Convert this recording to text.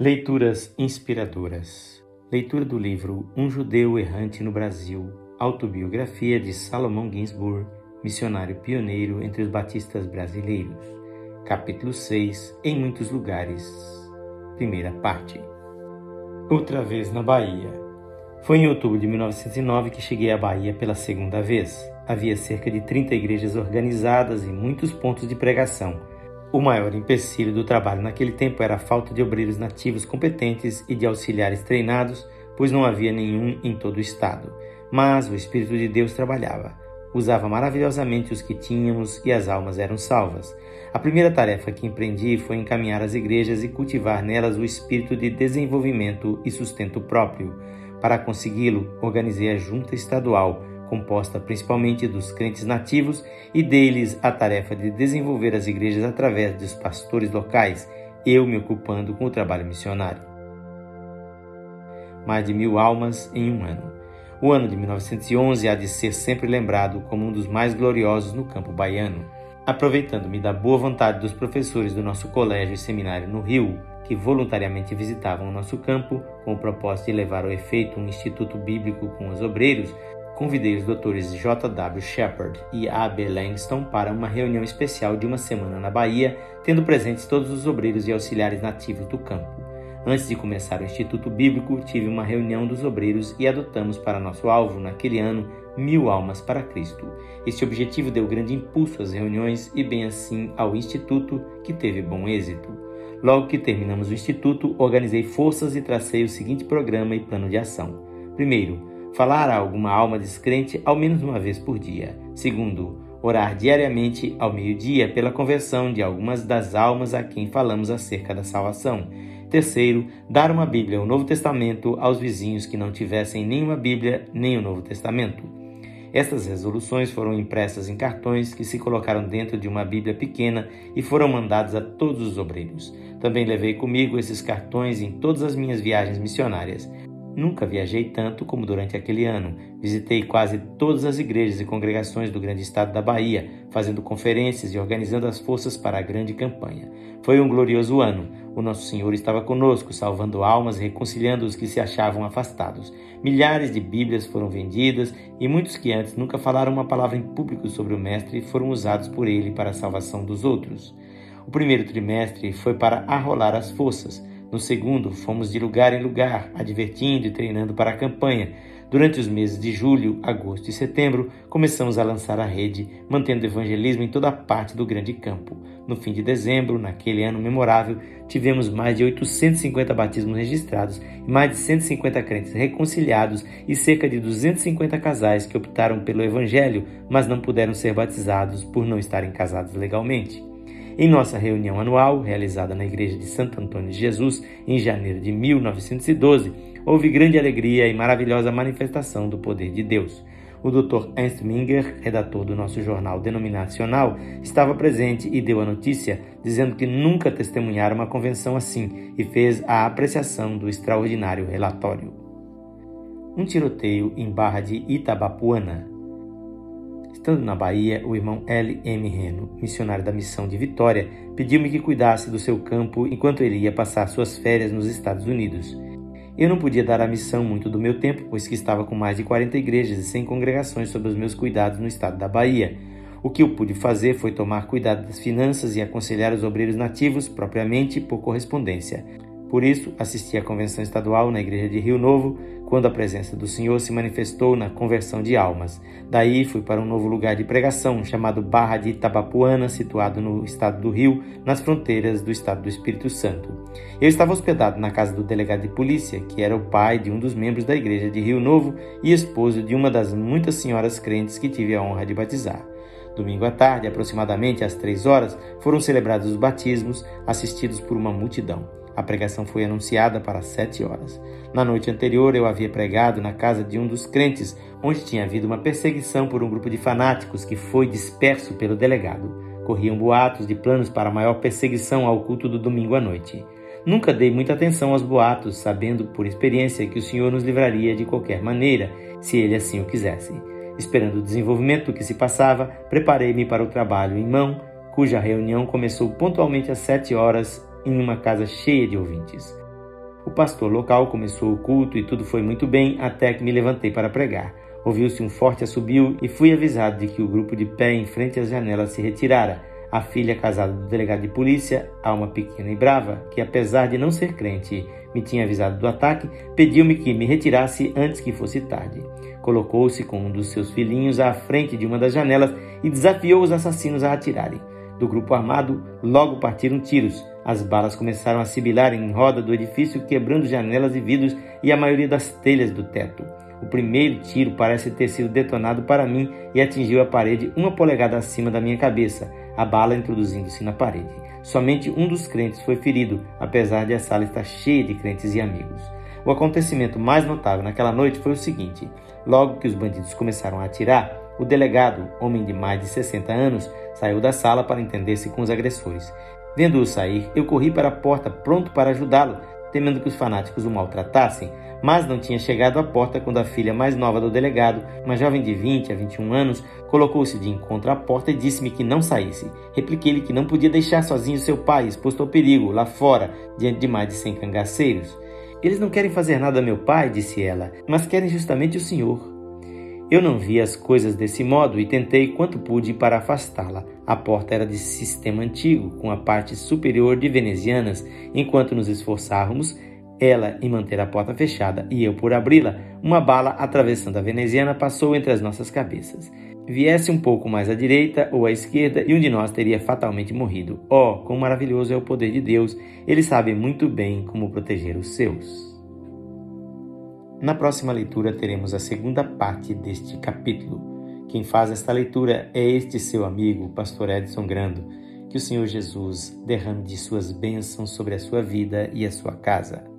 Leituras inspiradoras. Leitura do livro Um Judeu Errante no Brasil, autobiografia de Salomão Ginsburg, missionário pioneiro entre os batistas brasileiros. Capítulo 6 Em muitos lugares. Primeira parte. Outra vez na Bahia. Foi em outubro de 1909 que cheguei à Bahia pela segunda vez. Havia cerca de 30 igrejas organizadas e muitos pontos de pregação o maior empecilho do trabalho naquele tempo era a falta de obreiros nativos competentes e de auxiliares treinados, pois não havia nenhum em todo o estado. Mas o Espírito de Deus trabalhava. Usava maravilhosamente os que tínhamos e as almas eram salvas. A primeira tarefa que empreendi foi encaminhar as igrejas e cultivar nelas o espírito de desenvolvimento e sustento próprio. Para consegui-lo, organizei a junta estadual, composta principalmente dos crentes nativos, e deles a tarefa de desenvolver as igrejas através dos pastores locais, eu me ocupando com o trabalho missionário. Mais de mil almas em um ano. O ano de 1911 há de ser sempre lembrado como um dos mais gloriosos no campo baiano. Aproveitando-me da boa vontade dos professores do nosso colégio e seminário no Rio, que voluntariamente visitavam o nosso campo com o propósito de levar ao efeito um instituto bíblico com os obreiros, convidei os doutores J.W. Shepard e A.B. Langston para uma reunião especial de uma semana na Bahia, tendo presentes todos os obreiros e auxiliares nativos do campo. Antes de começar o Instituto Bíblico, tive uma reunião dos obreiros e adotamos para nosso alvo, naquele ano, mil almas para Cristo. Este objetivo deu grande impulso às reuniões e, bem assim, ao Instituto, que teve bom êxito. Logo que terminamos o Instituto, organizei forças e tracei o seguinte programa e plano de ação. Primeiro, falar a alguma alma descrente ao menos uma vez por dia. Segundo, orar diariamente ao meio-dia pela conversão de algumas das almas a quem falamos acerca da salvação. Terceiro, dar uma Bíblia, o Novo Testamento, aos vizinhos que não tivessem nenhuma Bíblia nem o Novo Testamento. Estas resoluções foram impressas em cartões que se colocaram dentro de uma Bíblia pequena e foram mandados a todos os obreiros. Também levei comigo esses cartões em todas as minhas viagens missionárias. Nunca viajei tanto como durante aquele ano. Visitei quase todas as igrejas e congregações do grande estado da Bahia, fazendo conferências e organizando as forças para a grande campanha. Foi um glorioso ano. O nosso Senhor estava conosco, salvando almas e reconciliando os que se achavam afastados. Milhares de Bíblias foram vendidas e muitos que antes nunca falaram uma palavra em público sobre o Mestre foram usados por ele para a salvação dos outros. O primeiro trimestre foi para arrolar as forças. No segundo, fomos de lugar em lugar, advertindo e treinando para a campanha. Durante os meses de julho, agosto e setembro, começamos a lançar a rede, mantendo evangelismo em toda a parte do grande campo. No fim de dezembro, naquele ano memorável, tivemos mais de 850 batismos registrados mais de 150 crentes reconciliados e cerca de 250 casais que optaram pelo evangelho, mas não puderam ser batizados por não estarem casados legalmente. Em nossa reunião anual, realizada na Igreja de Santo Antônio de Jesus, em janeiro de 1912, houve grande alegria e maravilhosa manifestação do poder de Deus. O Dr. Ernst Minger, redator do nosso jornal denominacional, estava presente e deu a notícia, dizendo que nunca testemunhara uma convenção assim e fez a apreciação do extraordinário relatório. Um tiroteio em Barra de Itabapuana, Estando na Bahia, o irmão L. M. Reno, missionário da missão de Vitória, pediu-me que cuidasse do seu campo enquanto ele ia passar suas férias nos Estados Unidos. Eu não podia dar à missão muito do meu tempo, pois que estava com mais de 40 igrejas e 100 congregações sob os meus cuidados no estado da Bahia. O que eu pude fazer foi tomar cuidado das finanças e aconselhar os obreiros nativos, propriamente por correspondência. Por isso, assisti à convenção estadual na igreja de Rio Novo, quando a presença do Senhor se manifestou na conversão de almas. Daí fui para um novo lugar de pregação, chamado Barra de Itabapuana, situado no estado do Rio, nas fronteiras do estado do Espírito Santo. Eu estava hospedado na casa do delegado de polícia, que era o pai de um dos membros da igreja de Rio Novo e esposo de uma das muitas senhoras crentes que tive a honra de batizar. Domingo à tarde, aproximadamente às três horas, foram celebrados os batismos, assistidos por uma multidão. A pregação foi anunciada para sete horas. Na noite anterior, eu havia pregado na casa de um dos crentes, onde tinha havido uma perseguição por um grupo de fanáticos que foi disperso pelo delegado. Corriam boatos de planos para maior perseguição ao culto do domingo à noite. Nunca dei muita atenção aos boatos, sabendo por experiência que o Senhor nos livraria de qualquer maneira, se Ele assim o quisesse. Esperando o desenvolvimento que se passava, preparei-me para o trabalho em mão, cuja reunião começou pontualmente às sete horas em uma casa cheia de ouvintes. O pastor local começou o culto e tudo foi muito bem até que me levantei para pregar. Ouviu-se um forte assobio e fui avisado de que o grupo de pé em frente às janelas se retirara. A filha casada do delegado de polícia, alma pequena e brava, que apesar de não ser crente, me tinha avisado do ataque, pediu-me que me retirasse antes que fosse tarde. Colocou-se com um dos seus filhinhos à frente de uma das janelas e desafiou os assassinos a atirarem. Do grupo armado, logo partiram tiros. As balas começaram a sibilar em roda do edifício, quebrando janelas e vidros e a maioria das telhas do teto. O primeiro tiro parece ter sido detonado para mim e atingiu a parede uma polegada acima da minha cabeça, a bala introduzindo-se na parede. Somente um dos crentes foi ferido, apesar de a sala estar cheia de crentes e amigos. O acontecimento mais notável naquela noite foi o seguinte: logo que os bandidos começaram a atirar, o delegado, homem de mais de 60 anos, saiu da sala para entender-se com os agressores. Vendo-o sair, eu corri para a porta pronto para ajudá-lo, temendo que os fanáticos o maltratassem, mas não tinha chegado à porta quando a filha mais nova do delegado, uma jovem de 20 a 21 anos, colocou-se de encontro à porta e disse-me que não saísse. Repliquei-lhe que não podia deixar sozinho seu pai, exposto ao perigo, lá fora, diante de mais de 100 cangaceiros. Eles não querem fazer nada a meu pai, disse ela, mas querem justamente o senhor. Eu não vi as coisas desse modo e tentei quanto pude para afastá-la. A porta era de sistema antigo, com a parte superior de venezianas. Enquanto nos esforçávamos, ela em manter a porta fechada e eu por abri-la, uma bala atravessando a veneziana passou entre as nossas cabeças. Viesse um pouco mais à direita ou à esquerda e um de nós teria fatalmente morrido. Oh, quão maravilhoso é o poder de Deus! Ele sabe muito bem como proteger os seus. Na próxima leitura teremos a segunda parte deste capítulo. Quem faz esta leitura é este seu amigo, pastor Edson Grando. Que o Senhor Jesus derrame de suas bênçãos sobre a sua vida e a sua casa.